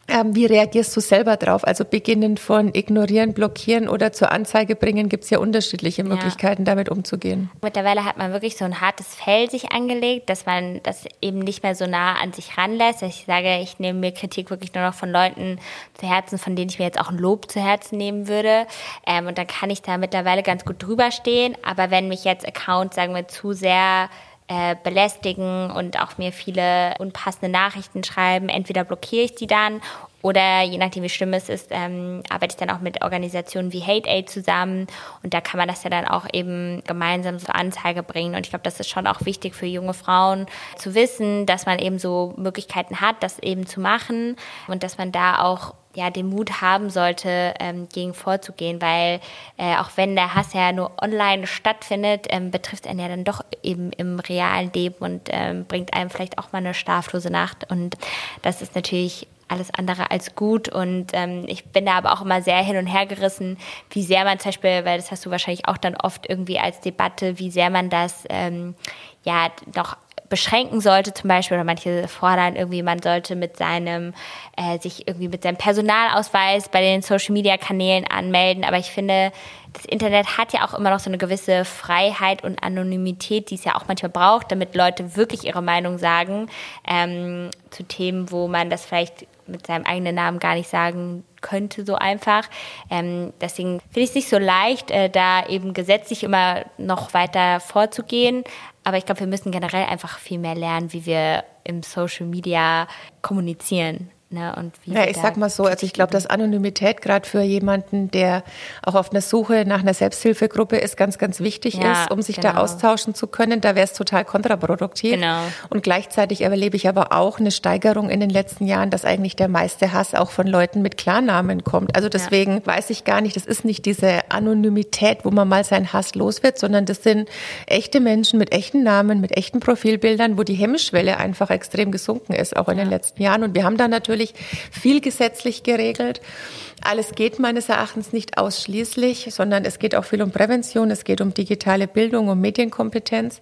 ähm, wie reagierst du selber drauf? Also beginnend von ignorieren, blockieren oder zur Anzeige bringen, gibt es ja unterschiedliche Möglichkeiten, ja. damit umzugehen. Mittlerweile hat man wirklich so ein hartes Fell sich angelegt, dass man das eben nicht mehr so nah an sich ranlässt. Ich sage, ich nehme mir Kritik wirklich nur noch von Leuten zu Herzen, von denen ich mir jetzt auch ein Lob zu Herzen nehmen würde. Ähm, und dann kann ich da mittlerweile ganz gut drüber stehen. Aber wenn mich jetzt Accounts, sagen wir, zu sehr äh, belästigen und auch mir viele unpassende Nachrichten schreiben. Entweder blockiere ich die dann oder je nachdem, wie schlimm es ist, ähm, arbeite ich dann auch mit Organisationen wie Hate Aid zusammen. Und da kann man das ja dann auch eben gemeinsam zur Anzeige bringen. Und ich glaube, das ist schon auch wichtig für junge Frauen zu wissen, dass man eben so Möglichkeiten hat, das eben zu machen und dass man da auch ja den Mut haben sollte, ähm, gegen vorzugehen, weil äh, auch wenn der Hass ja nur online stattfindet, ähm, betrifft er ja dann doch eben im realen Leben und ähm, bringt einem vielleicht auch mal eine schlaflose Nacht. Und das ist natürlich alles andere als gut. Und ähm, ich bin da aber auch immer sehr hin und her gerissen, wie sehr man zum Beispiel, weil das hast du wahrscheinlich auch dann oft irgendwie als Debatte, wie sehr man das ähm, ja noch beschränken sollte zum Beispiel oder manche fordern irgendwie, man sollte mit seinem äh, sich irgendwie mit seinem Personalausweis bei den Social Media Kanälen anmelden. Aber ich finde, das Internet hat ja auch immer noch so eine gewisse Freiheit und Anonymität, die es ja auch manchmal braucht, damit Leute wirklich ihre Meinung sagen ähm, zu Themen, wo man das vielleicht mit seinem eigenen Namen gar nicht sagen könnte, so einfach. Ähm, deswegen finde ich es nicht so leicht, äh, da eben gesetzlich immer noch weiter vorzugehen. Aber ich glaube, wir müssen generell einfach viel mehr lernen, wie wir im Social Media kommunizieren. Ne, und wie ja, ich sag mal so, also ich glaube, dass Anonymität gerade für jemanden, der auch auf einer Suche nach einer Selbsthilfegruppe ist, ganz, ganz wichtig ja, ist, um sich genau. da austauschen zu können. Da wäre es total kontraproduktiv. Genau. Und gleichzeitig erlebe ich aber auch eine Steigerung in den letzten Jahren, dass eigentlich der meiste Hass auch von Leuten mit Klarnamen kommt. Also deswegen ja. weiß ich gar nicht, das ist nicht diese Anonymität, wo man mal seinen Hass los wird, sondern das sind echte Menschen mit echten Namen, mit echten Profilbildern, wo die Hemmschwelle einfach extrem gesunken ist, auch in ja. den letzten Jahren. Und wir haben da natürlich natürlich viel gesetzlich geregelt. Alles geht meines Erachtens nicht ausschließlich, sondern es geht auch viel um Prävention, es geht um digitale Bildung, um Medienkompetenz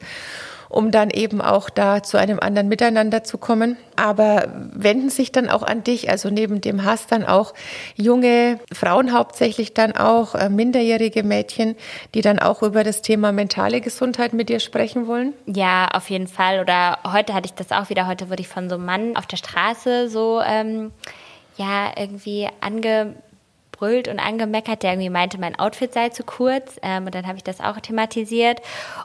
um dann eben auch da zu einem anderen Miteinander zu kommen. Aber wenden sich dann auch an dich, also neben dem Hass dann auch junge Frauen hauptsächlich dann auch, äh, minderjährige Mädchen, die dann auch über das Thema mentale Gesundheit mit dir sprechen wollen? Ja, auf jeden Fall. Oder heute hatte ich das auch wieder. Heute wurde ich von so einem Mann auf der Straße so ähm, ja irgendwie ange gebrüllt und angemeckert, der irgendwie meinte, mein Outfit sei zu kurz. Ähm, und dann habe ich das auch thematisiert.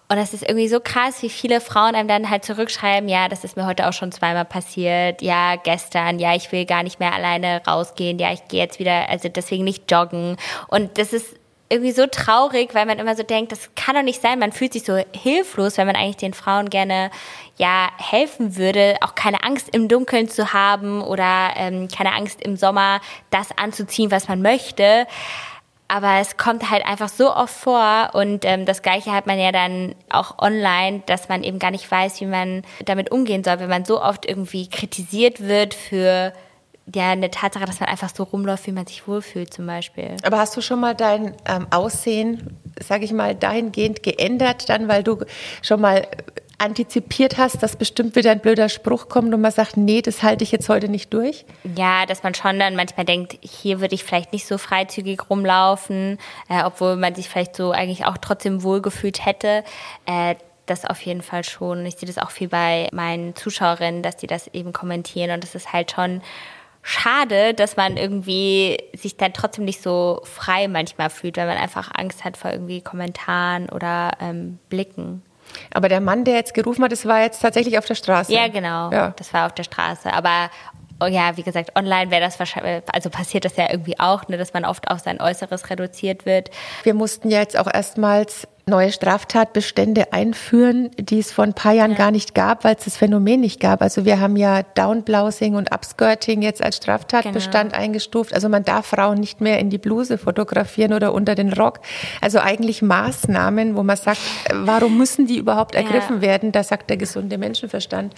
Und das ist irgendwie so krass, wie viele Frauen einem dann halt zurückschreiben, ja, das ist mir heute auch schon zweimal passiert. Ja, gestern, ja, ich will gar nicht mehr alleine rausgehen. Ja, ich gehe jetzt wieder, also deswegen nicht joggen. Und das ist irgendwie so traurig, weil man immer so denkt, das kann doch nicht sein. Man fühlt sich so hilflos, wenn man eigentlich den Frauen gerne ja helfen würde, auch keine Angst im Dunkeln zu haben oder ähm, keine Angst im Sommer das anzuziehen, was man möchte. Aber es kommt halt einfach so oft vor und ähm, das Gleiche hat man ja dann auch online, dass man eben gar nicht weiß, wie man damit umgehen soll, wenn man so oft irgendwie kritisiert wird für ja eine Tatsache, dass man einfach so rumläuft, wie man sich wohlfühlt zum Beispiel. Aber hast du schon mal dein ähm, Aussehen, sage ich mal, dahingehend geändert, dann, weil du schon mal antizipiert hast, dass bestimmt wieder ein blöder Spruch kommt und man sagt, nee, das halte ich jetzt heute nicht durch? Ja, dass man schon dann manchmal denkt, hier würde ich vielleicht nicht so freizügig rumlaufen, äh, obwohl man sich vielleicht so eigentlich auch trotzdem wohlgefühlt hätte. Äh, das auf jeden Fall schon. Ich sehe das auch viel bei meinen Zuschauerinnen, dass die das eben kommentieren und das ist halt schon schade, dass man irgendwie sich dann trotzdem nicht so frei manchmal fühlt, weil man einfach Angst hat vor irgendwie Kommentaren oder ähm, Blicken. Aber der Mann, der jetzt gerufen hat, das war jetzt tatsächlich auf der Straße. Ja, genau. Ja. Das war auf der Straße. Aber oh ja, wie gesagt, online wäre das wahrscheinlich, also passiert das ja irgendwie auch, ne, dass man oft auf sein Äußeres reduziert wird. Wir mussten ja jetzt auch erstmals neue Straftatbestände einführen, die es vor ein paar Jahren ja. gar nicht gab, weil es das Phänomen nicht gab. Also wir haben ja Downblousing und Upskirting jetzt als Straftatbestand genau. eingestuft. Also man darf Frauen nicht mehr in die Bluse fotografieren oder unter den Rock. Also eigentlich Maßnahmen, wo man sagt, warum müssen die überhaupt ergriffen ja. werden? Da sagt der gesunde Menschenverstand,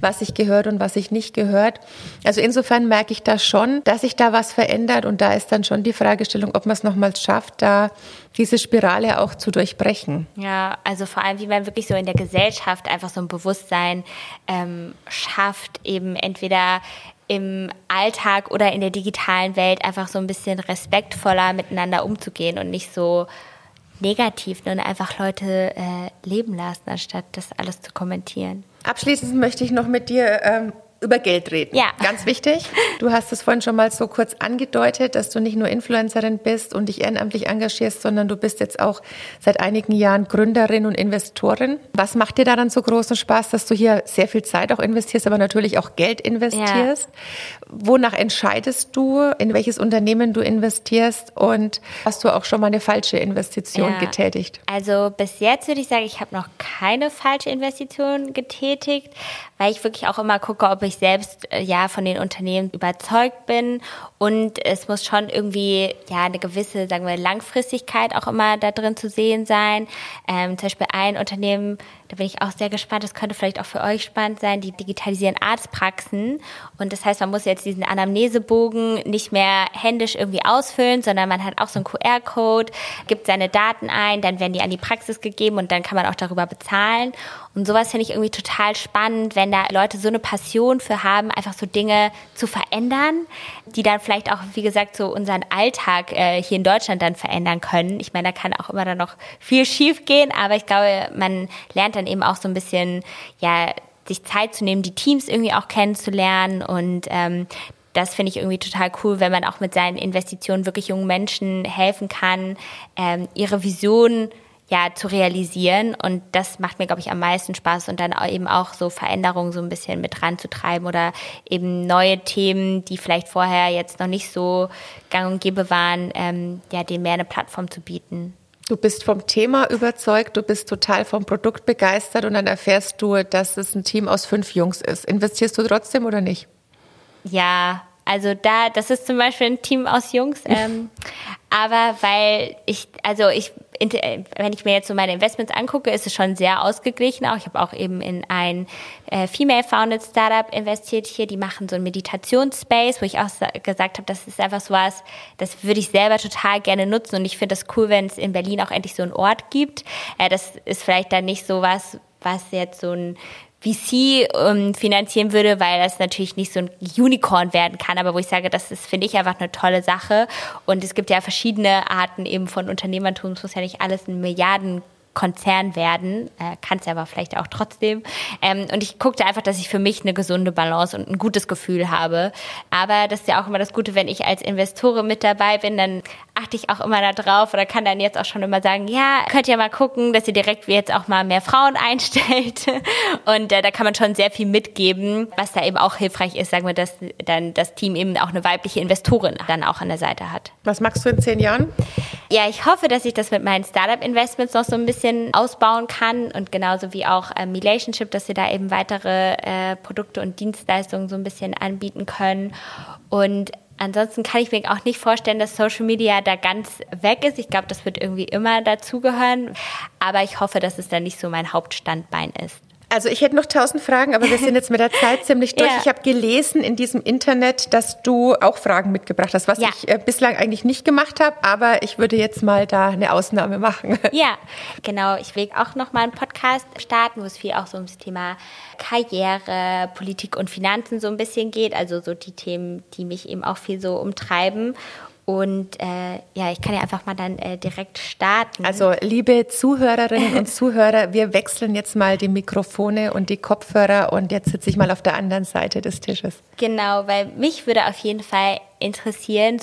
was sich gehört und was sich nicht gehört. Also insofern merke ich da schon, dass sich da was verändert und da ist dann schon die Fragestellung, ob man es nochmals schafft, da diese Spirale auch zu durchbrechen. Ja, also vor allem, wie man wirklich so in der Gesellschaft einfach so ein Bewusstsein ähm, schafft, eben entweder im Alltag oder in der digitalen Welt einfach so ein bisschen respektvoller miteinander umzugehen und nicht so negativ, nur einfach Leute äh, leben lassen, anstatt das alles zu kommentieren. Abschließend möchte ich noch mit dir ähm, über Geld reden. Ja. Ganz wichtig. Du hast es vorhin schon mal so kurz angedeutet, dass du nicht nur Influencerin bist und dich ehrenamtlich engagierst, sondern du bist jetzt auch seit einigen Jahren Gründerin und Investorin. Was macht dir daran so großen Spaß, dass du hier sehr viel Zeit auch investierst, aber natürlich auch Geld investierst? Ja. Wonach entscheidest du, in welches Unternehmen du investierst und hast du auch schon mal eine falsche Investition ja. getätigt? Also bis jetzt würde ich sagen, ich habe noch keine falsche Investition getätigt, weil ich wirklich auch immer gucke, ob ich selbst äh, ja von den Unternehmen überzeugt bin und es muss schon irgendwie ja eine gewisse, sagen wir, Langfristigkeit auch immer da drin zu sehen sein. Ähm, zum Beispiel ein Unternehmen, da bin ich auch sehr gespannt, das könnte vielleicht auch für euch spannend sein, die digitalisieren Arztpraxen. Und das heißt, man muss jetzt diesen Anamnesebogen nicht mehr händisch irgendwie ausfüllen, sondern man hat auch so einen QR-Code, gibt seine Daten ein, dann werden die an die Praxis gegeben und dann kann man auch darüber bezahlen. Und sowas finde ich irgendwie total spannend, wenn da Leute so eine Passion für haben, einfach so Dinge zu verändern, die dann vielleicht auch, wie gesagt, so unseren Alltag äh, hier in Deutschland dann verändern können. Ich meine, da kann auch immer dann noch viel schief gehen, aber ich glaube, man lernt dann eben auch so ein bisschen, ja, sich Zeit zu nehmen, die Teams irgendwie auch kennenzulernen und ähm, das finde ich irgendwie total cool, wenn man auch mit seinen Investitionen wirklich jungen Menschen helfen kann, ähm, ihre Vision ja, zu realisieren. Und das macht mir, glaube ich, am meisten Spaß und dann eben auch so Veränderungen so ein bisschen mit ranzutreiben oder eben neue Themen, die vielleicht vorher jetzt noch nicht so gang und gäbe waren, ähm, ja, denen mehr eine Plattform zu bieten. Du bist vom Thema überzeugt, du bist total vom Produkt begeistert und dann erfährst du, dass es ein Team aus fünf Jungs ist. Investierst du trotzdem oder nicht? Ja, also da, das ist zum Beispiel ein Team aus Jungs. Ähm, aber weil ich, also ich, wenn ich mir jetzt so meine Investments angucke, ist es schon sehr ausgeglichen. Auch ich habe auch eben in ein äh, female-founded Startup investiert hier. Die machen so ein Meditationsspace, wo ich auch gesagt habe, das ist einfach so was, das würde ich selber total gerne nutzen. Und ich finde das cool, wenn es in Berlin auch endlich so einen Ort gibt. Äh, das ist vielleicht dann nicht so was, was jetzt so ein VC ähm, finanzieren würde, weil das natürlich nicht so ein Unicorn werden kann, aber wo ich sage, das ist, finde ich, einfach eine tolle Sache. Und es gibt ja verschiedene Arten eben von Unternehmertum. Es muss ja nicht alles ein Milliarden Konzern werden, äh, kann es aber vielleicht auch trotzdem. Ähm, und ich guckte einfach, dass ich für mich eine gesunde Balance und ein gutes Gefühl habe. Aber das ist ja auch immer das Gute, wenn ich als Investorin mit dabei bin, dann achte ich auch immer da drauf oder kann dann jetzt auch schon immer sagen, ja, könnt ihr mal gucken, dass ihr direkt jetzt auch mal mehr Frauen einstellt. Und äh, da kann man schon sehr viel mitgeben, was da eben auch hilfreich ist, sagen wir, dass dann das Team eben auch eine weibliche Investorin dann auch an der Seite hat. Was magst du in zehn Jahren? Ja, ich hoffe, dass ich das mit meinen Startup-Investments noch so ein bisschen bisschen ausbauen kann und genauso wie auch ähm, Relationship, dass wir da eben weitere äh, Produkte und Dienstleistungen so ein bisschen anbieten können. Und ansonsten kann ich mir auch nicht vorstellen, dass Social Media da ganz weg ist. Ich glaube, das wird irgendwie immer dazugehören. Aber ich hoffe, dass es dann nicht so mein Hauptstandbein ist. Also ich hätte noch tausend Fragen, aber wir sind jetzt mit der Zeit ziemlich durch. Ja. Ich habe gelesen in diesem Internet, dass du auch Fragen mitgebracht hast, was ja. ich äh, bislang eigentlich nicht gemacht habe, aber ich würde jetzt mal da eine Ausnahme machen. Ja, genau. Ich will auch noch mal einen Podcast starten, wo es viel auch so ums Thema Karriere, Politik und Finanzen so ein bisschen geht. Also so die Themen, die mich eben auch viel so umtreiben. Und äh, ja, ich kann ja einfach mal dann äh, direkt starten. Also liebe Zuhörerinnen und Zuhörer, wir wechseln jetzt mal die Mikrofone und die Kopfhörer und jetzt sitze ich mal auf der anderen Seite des Tisches. Genau, weil mich würde auf jeden Fall interessieren,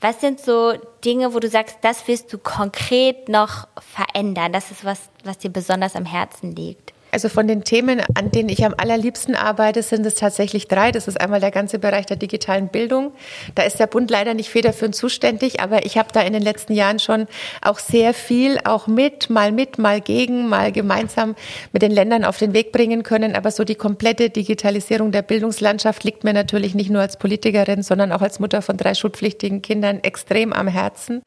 was sind so Dinge, wo du sagst, das willst du konkret noch verändern? Das ist was, was dir besonders am Herzen liegt. Also von den Themen, an denen ich am allerliebsten arbeite, sind es tatsächlich drei. Das ist einmal der ganze Bereich der digitalen Bildung. Da ist der Bund leider nicht federführend zuständig, aber ich habe da in den letzten Jahren schon auch sehr viel, auch mit, mal mit, mal gegen, mal gemeinsam mit den Ländern auf den Weg bringen können. Aber so die komplette Digitalisierung der Bildungslandschaft liegt mir natürlich nicht nur als Politikerin, sondern auch als Mutter von drei schulpflichtigen Kindern extrem am Herzen.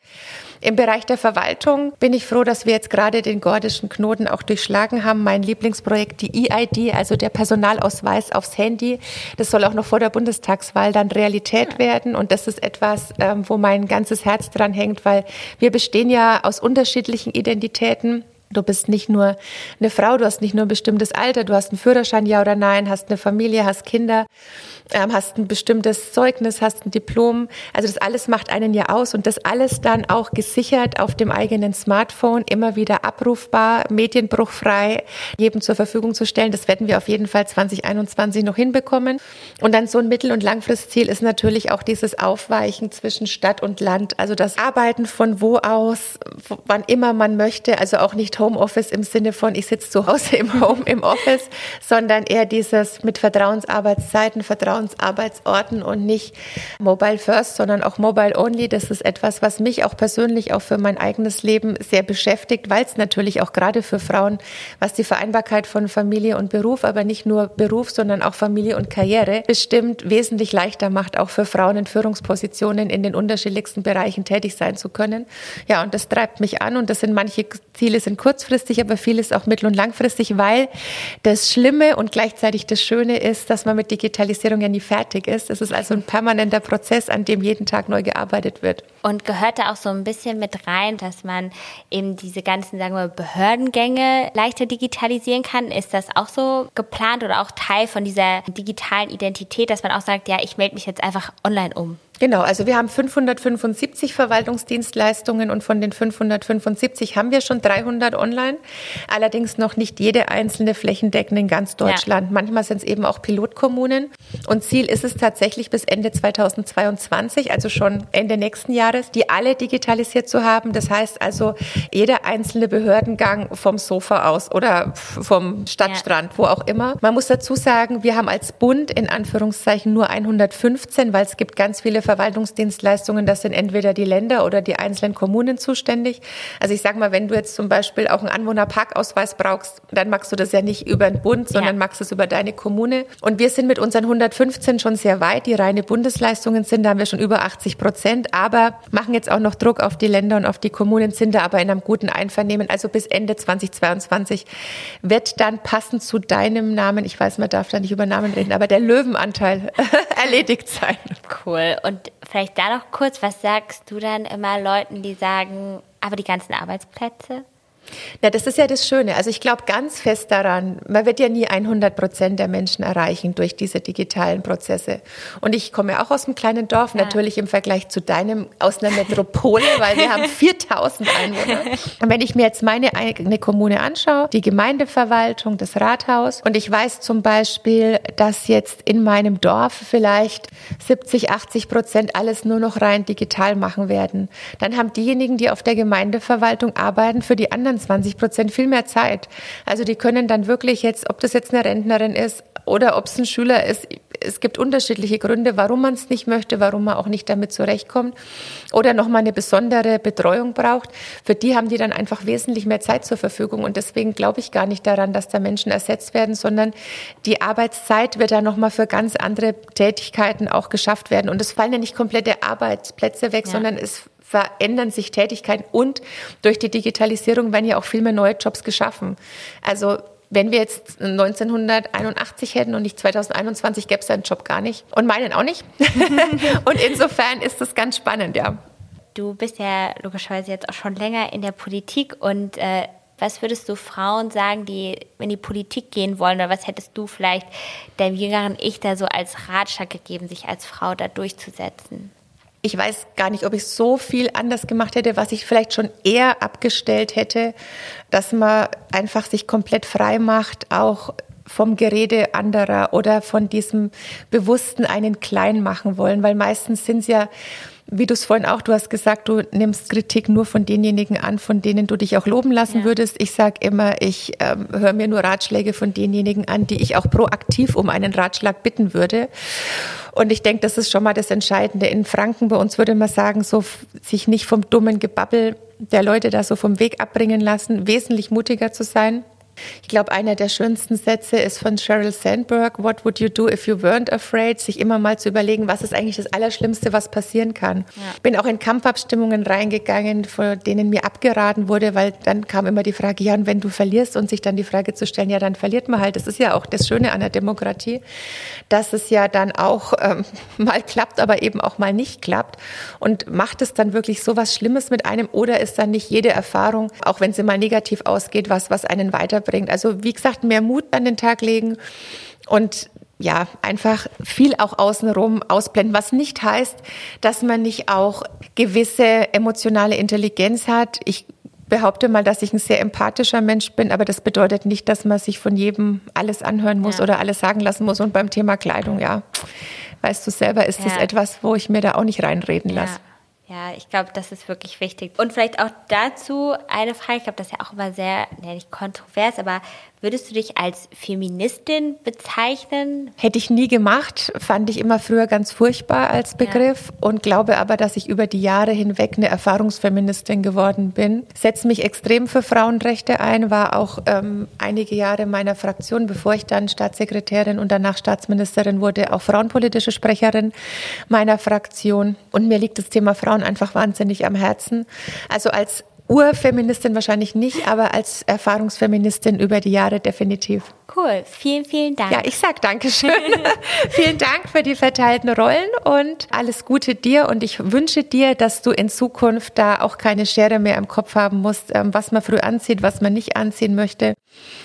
Im Bereich der Verwaltung bin ich froh, dass wir jetzt gerade den gordischen Knoten auch durchschlagen haben. Mein Lieblingsprojekt, die EID, also der Personalausweis aufs Handy, das soll auch noch vor der Bundestagswahl dann Realität werden. Und das ist etwas, ähm, wo mein ganzes Herz dran hängt, weil wir bestehen ja aus unterschiedlichen Identitäten. Du bist nicht nur eine Frau, du hast nicht nur ein bestimmtes Alter, du hast einen Führerschein, ja oder nein, hast eine Familie, hast Kinder ähm, hast ein bestimmtes Zeugnis, hast ein Diplom. Also das alles macht einen ja aus und das alles dann auch gesichert auf dem eigenen Smartphone, immer wieder abrufbar, medienbruchfrei, jedem zur Verfügung zu stellen. Das werden wir auf jeden Fall 2021 noch hinbekommen. Und dann so ein Mittel- und Langfristziel ist natürlich auch dieses Aufweichen zwischen Stadt und Land. Also das Arbeiten von wo aus, wann immer man möchte. Also auch nicht Homeoffice im Sinne von, ich sitze zu Hause im Home, im Office, sondern eher dieses mit Vertrauensarbeitszeiten, Vertrauensarbeitsorten und nicht Mobile First, sondern auch Mobile Only. Das ist etwas, was mich auch persönlich auch für mein eigenes Leben sehr beschäftigt, weil es natürlich auch gerade für Frauen, was die Vereinbarkeit von Familie und Beruf, aber nicht nur Beruf, sondern auch Familie und Karriere bestimmt wesentlich leichter macht, auch für Frauen in Führungspositionen in den unterschiedlichsten Bereichen tätig sein zu können. Ja, und das treibt mich an und das sind manche Ziele sind kurzfristig, aber vieles auch mittel- und langfristig, weil das Schlimme und gleichzeitig das Schöne ist, dass man mit Digitalisierung ja nie fertig ist. Es ist also ein permanenter Prozess, an dem jeden Tag neu gearbeitet wird. Und gehört da auch so ein bisschen mit rein, dass man eben diese ganzen, sagen wir, Behördengänge leichter digitalisieren kann? Ist das auch so geplant oder auch Teil von dieser digitalen Identität, dass man auch sagt, ja, ich melde mich jetzt einfach online um? Genau, also wir haben 575 Verwaltungsdienstleistungen und von den 575 haben wir schon 300 online. Allerdings noch nicht jede einzelne flächendeckend in ganz Deutschland. Ja. Manchmal sind es eben auch Pilotkommunen. Und Ziel ist es tatsächlich bis Ende 2022, also schon Ende nächsten Jahres, die alle digitalisiert zu haben. Das heißt also jeder einzelne Behördengang vom Sofa aus oder vom Stadtstrand, ja. wo auch immer. Man muss dazu sagen, wir haben als Bund in Anführungszeichen nur 115, weil es gibt ganz viele Verwaltungsdienstleistungen, das sind entweder die Länder oder die einzelnen Kommunen zuständig. Also ich sage mal, wenn du jetzt zum Beispiel auch einen Anwohnerparkausweis brauchst, dann machst du das ja nicht über den Bund, sondern ja. machst es über deine Kommune. Und wir sind mit unseren 115 schon sehr weit. Die reine Bundesleistungen sind, da haben wir schon über 80 Prozent, aber machen jetzt auch noch Druck auf die Länder und auf die Kommunen, sind da aber in einem guten Einvernehmen. Also bis Ende 2022 wird dann passend zu deinem Namen, ich weiß, man darf da nicht über Namen reden, aber der Löwenanteil erledigt sein. Cool. Und und vielleicht da noch kurz, was sagst du dann immer Leuten, die sagen, aber die ganzen Arbeitsplätze? Ja, das ist ja das Schöne. Also ich glaube ganz fest daran, man wird ja nie 100 Prozent der Menschen erreichen durch diese digitalen Prozesse. Und ich komme auch aus einem kleinen Dorf, ja. natürlich im Vergleich zu deinem, aus einer Metropole, weil wir haben 4000 Einwohner. Und wenn ich mir jetzt meine eigene Kommune anschaue, die Gemeindeverwaltung, das Rathaus, und ich weiß zum Beispiel, dass jetzt in meinem Dorf vielleicht 70, 80 Prozent alles nur noch rein digital machen werden, dann haben diejenigen, die auf der Gemeindeverwaltung arbeiten, für die anderen 20 Prozent viel mehr Zeit. Also die können dann wirklich jetzt, ob das jetzt eine Rentnerin ist oder ob es ein Schüler ist, es gibt unterschiedliche Gründe, warum man es nicht möchte, warum man auch nicht damit zurechtkommt oder nochmal eine besondere Betreuung braucht. Für die haben die dann einfach wesentlich mehr Zeit zur Verfügung und deswegen glaube ich gar nicht daran, dass da Menschen ersetzt werden, sondern die Arbeitszeit wird dann nochmal für ganz andere Tätigkeiten auch geschafft werden und es fallen ja nicht komplette Arbeitsplätze weg, ja. sondern es verändern sich Tätigkeiten und durch die Digitalisierung werden ja auch viel mehr neue Jobs geschaffen. Also wenn wir jetzt 1981 hätten und nicht 2021, gäbe es einen Job gar nicht. Und meinen auch nicht. und insofern ist das ganz spannend, ja. Du bist ja logischerweise jetzt auch schon länger in der Politik und äh, was würdest du Frauen sagen, die in die Politik gehen wollen oder was hättest du vielleicht dem jüngeren Ich da so als Ratschlag gegeben, sich als Frau da durchzusetzen? Ich weiß gar nicht, ob ich so viel anders gemacht hätte, was ich vielleicht schon eher abgestellt hätte, dass man einfach sich komplett frei macht, auch vom Gerede anderer oder von diesem bewussten einen klein machen wollen, weil meistens sind es ja wie du es vorhin auch, du hast gesagt, du nimmst Kritik nur von denjenigen an, von denen du dich auch loben lassen ja. würdest. Ich sage immer, ich ähm, höre mir nur Ratschläge von denjenigen an, die ich auch proaktiv um einen Ratschlag bitten würde. Und ich denke, das ist schon mal das Entscheidende. In Franken bei uns würde man sagen, so sich nicht vom dummen Gebabbel der Leute da so vom Weg abbringen lassen, wesentlich mutiger zu sein. Ich glaube, einer der schönsten Sätze ist von Sheryl Sandberg, What would you do if you weren't afraid? Sich immer mal zu überlegen, was ist eigentlich das Allerschlimmste, was passieren kann. Ja. Bin auch in Kampfabstimmungen reingegangen, von denen mir abgeraten wurde, weil dann kam immer die Frage, ja, und wenn du verlierst und sich dann die Frage zu stellen, ja, dann verliert man halt. Das ist ja auch das Schöne an der Demokratie, dass es ja dann auch ähm, mal klappt, aber eben auch mal nicht klappt. Und macht es dann wirklich so was Schlimmes mit einem oder ist dann nicht jede Erfahrung, auch wenn sie mal negativ ausgeht, was, was einen weiter bringt. Also wie gesagt, mehr Mut an den Tag legen und ja, einfach viel auch außenrum ausblenden, was nicht heißt, dass man nicht auch gewisse emotionale Intelligenz hat. Ich behaupte mal, dass ich ein sehr empathischer Mensch bin, aber das bedeutet nicht, dass man sich von jedem alles anhören muss ja. oder alles sagen lassen muss. Und beim Thema Kleidung, ja, weißt du selber, ist ja. das etwas, wo ich mir da auch nicht reinreden lasse. Ja, ich glaube, das ist wirklich wichtig. Und vielleicht auch dazu eine Frage, ich glaube, das ist ja auch immer sehr, ja, nicht kontrovers, aber würdest du dich als Feministin bezeichnen? Hätte ich nie gemacht, fand ich immer früher ganz furchtbar als Begriff ja. und glaube aber, dass ich über die Jahre hinweg eine Erfahrungsfeministin geworden bin. Setze mich extrem für Frauenrechte ein, war auch ähm, einige Jahre meiner Fraktion, bevor ich dann Staatssekretärin und danach Staatsministerin wurde, auch frauenpolitische Sprecherin meiner Fraktion. Und mir liegt das Thema Frauen Frauen einfach wahnsinnig am Herzen. Also als Urfeministin wahrscheinlich nicht, aber als Erfahrungsfeministin über die Jahre definitiv. Cool, vielen, vielen Dank. Ja, ich sag Dankeschön. vielen Dank für die verteilten Rollen und alles Gute dir. Und ich wünsche dir, dass du in Zukunft da auch keine Schere mehr im Kopf haben musst, ähm, was man früh anzieht, was man nicht anziehen möchte,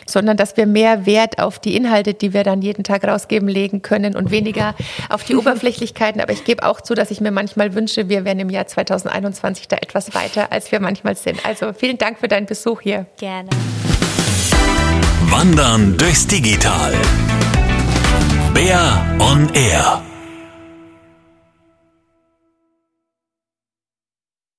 sondern dass wir mehr Wert auf die Inhalte, die wir dann jeden Tag rausgeben, legen können und weniger auf die Oberflächlichkeiten. Aber ich gebe auch zu, dass ich mir manchmal wünsche, wir wären im Jahr 2021 da etwas weiter, als wir manchmal sind. Also vielen Dank für deinen Besuch hier. Gerne. Wandern durchs Digital. Bär on Air.